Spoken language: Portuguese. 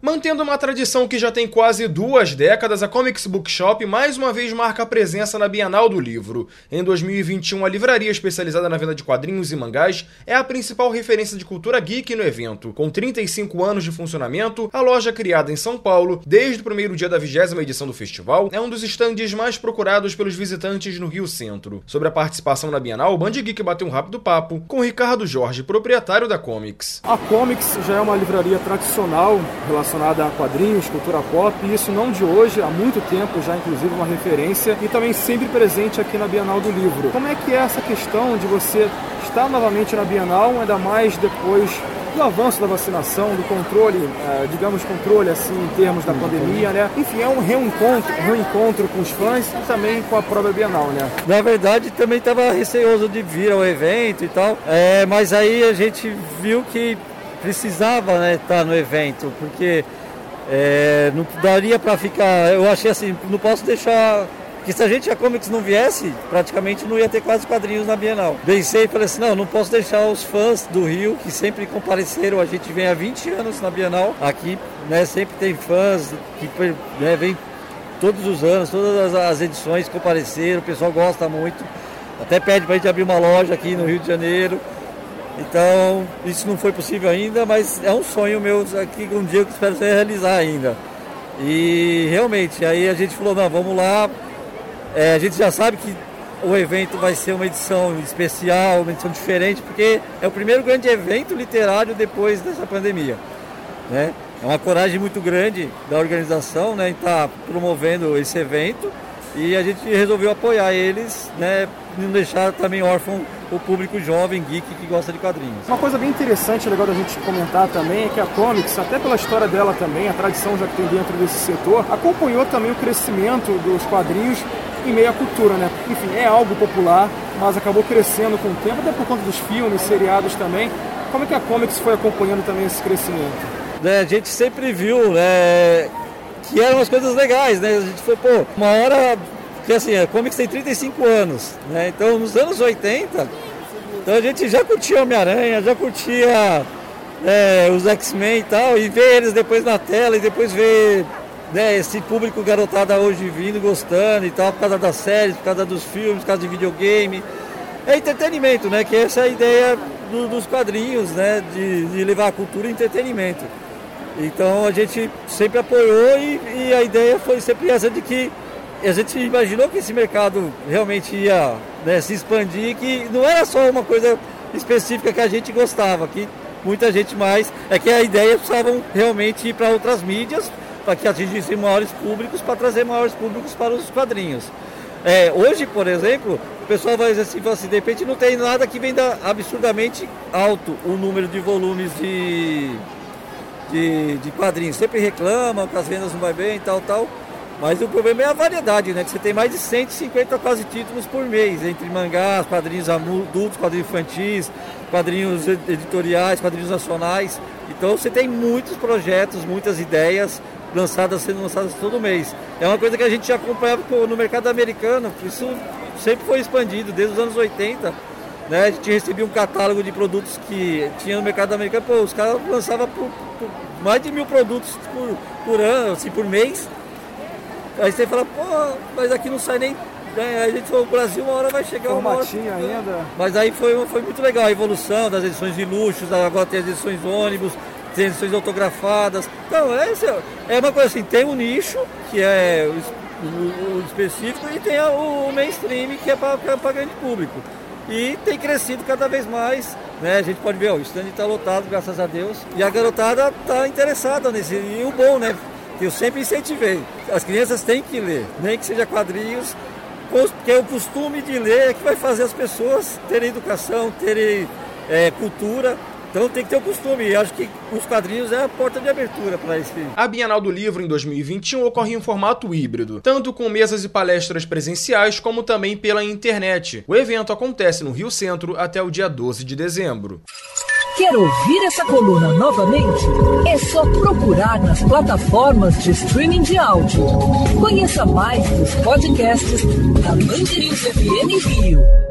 Mantendo uma tradição que já tem quase duas décadas, a Comics Bookshop mais uma vez marca a presença na Bienal do Livro. Em 2021, a livraria especializada na venda de quadrinhos e mangás é a principal referência de cultura geek no evento. Com 35 anos de funcionamento, a loja criada em São Paulo, desde o primeiro dia da vigésima edição do festival, é um dos estandes mais procurados pelos visitantes no Rio Centro. Sobre a participação na Bienal, o Band Geek bateu um rápido papo com Ricardo Jorge, proprietário da Comics. A Comics já é uma livraria tradicional relacionada relacionada a quadrinhos, cultura pop, e isso não de hoje, há muito tempo já, inclusive, uma referência, e também sempre presente aqui na Bienal do Livro. Como é que é essa questão de você estar novamente na Bienal, ainda mais depois do avanço da vacinação, do controle, eh, digamos, controle assim em termos da pandemia, né? Enfim, é um reencontro, reencontro com os fãs e também com a própria Bienal, né? Na verdade, também estava receoso de vir ao evento e tal, é, mas aí a gente viu que precisava né, estar no evento, porque é, não daria para ficar. Eu achei assim, não posso deixar. Porque se a gente a Comics não viesse, praticamente não ia ter quase quadrinhos na Bienal. Pensei e falei assim, não, não posso deixar os fãs do Rio, que sempre compareceram, a gente vem há 20 anos na Bienal, aqui, né, sempre tem fãs que né, vem todos os anos, todas as edições compareceram, o pessoal gosta muito. Até pede para a gente abrir uma loja aqui no Rio de Janeiro. Então, isso não foi possível ainda, mas é um sonho meu aqui um dia que espero realizar ainda. E realmente, aí a gente falou, não, vamos lá. É, a gente já sabe que o evento vai ser uma edição especial, uma edição diferente, porque é o primeiro grande evento literário depois dessa pandemia. Né? É uma coragem muito grande da organização né, em estar tá promovendo esse evento e a gente resolveu apoiar eles, né, não deixar também órfão o público jovem, geek, que gosta de quadrinhos. Uma coisa bem interessante, legal da gente comentar também, é que a Comics, até pela história dela também, a tradição já que tem dentro desse setor, acompanhou também o crescimento dos quadrinhos em meio à cultura, né? Enfim, é algo popular, mas acabou crescendo com o tempo, até por conta dos filmes, seriados também. Como é que a Comics foi acompanhando também esse crescimento? É, a gente sempre viu, né, que eram as coisas legais, né? A gente foi, pô, uma hora porque assim, a Comics tem 35 anos, né? Então nos anos 80, então a gente já curtia Homem-Aranha, já curtia é, os X-Men e tal, e ver eles depois na tela e depois ver né, esse público garotada hoje vindo, gostando e tal, por causa das séries, por causa dos filmes, por causa de videogame. É entretenimento, né? Que essa é a ideia do, dos quadrinhos, né? De, de, levar a cultura e entretenimento. Então a gente sempre apoiou e, e a ideia foi sempre essa de que a gente imaginou que esse mercado realmente ia né, se expandir, que não era só uma coisa específica que a gente gostava, que muita gente mais. É que a ideia precisavam realmente ir para outras mídias, para que atingissem maiores públicos, para trazer maiores públicos para os quadrinhos. É, hoje, por exemplo, o pessoal vai assim, assim, de repente não tem nada que venda absurdamente alto o número de volumes de, de, de quadrinhos. Sempre reclamam que as vendas não vai bem tal, tal. Mas o problema é a variedade, né? Que você tem mais de 150 quase títulos por mês, entre mangás, quadrinhos adultos, quadrinhos infantis, quadrinhos editoriais, quadrinhos nacionais. Então você tem muitos projetos, muitas ideias lançadas, sendo lançadas todo mês. É uma coisa que a gente já acompanhava no mercado americano, isso sempre foi expandido desde os anos 80. Né? A gente recebia um catálogo de produtos que tinha no mercado americano, pô, os caras lançavam por, por mais de mil produtos por, por ano, assim, por mês Aí você fala, pô, mas aqui não sai nem. Né? Aí a gente falou, o Brasil uma hora vai chegar uma hora. ainda. Mas aí foi, foi muito legal a evolução das edições de luxos, agora tem as edições ônibus, tem edições autografadas. Então, é, é uma coisa assim, tem um nicho, que é o, o, o específico, e tem o, o mainstream, que é para grande público. E tem crescido cada vez mais. Né? A gente pode ver, ó, o stand está lotado, graças a Deus. E a garotada está interessada nesse. E o bom, né? que eu sempre incentivei. As crianças têm que ler, nem que seja quadrinhos, porque é o costume de ler é que vai fazer as pessoas terem educação, terem é, cultura. Então tem que ter o costume. E acho que os quadrinhos é a porta de abertura para esse. A Bienal do Livro em 2021 ocorre em formato híbrido, tanto com mesas e palestras presenciais, como também pela internet. O evento acontece no Rio Centro até o dia 12 de dezembro. Quer ouvir essa coluna novamente? É só procurar nas plataformas de streaming de áudio. Conheça mais dos podcasts da Mandirinhos FM Rio.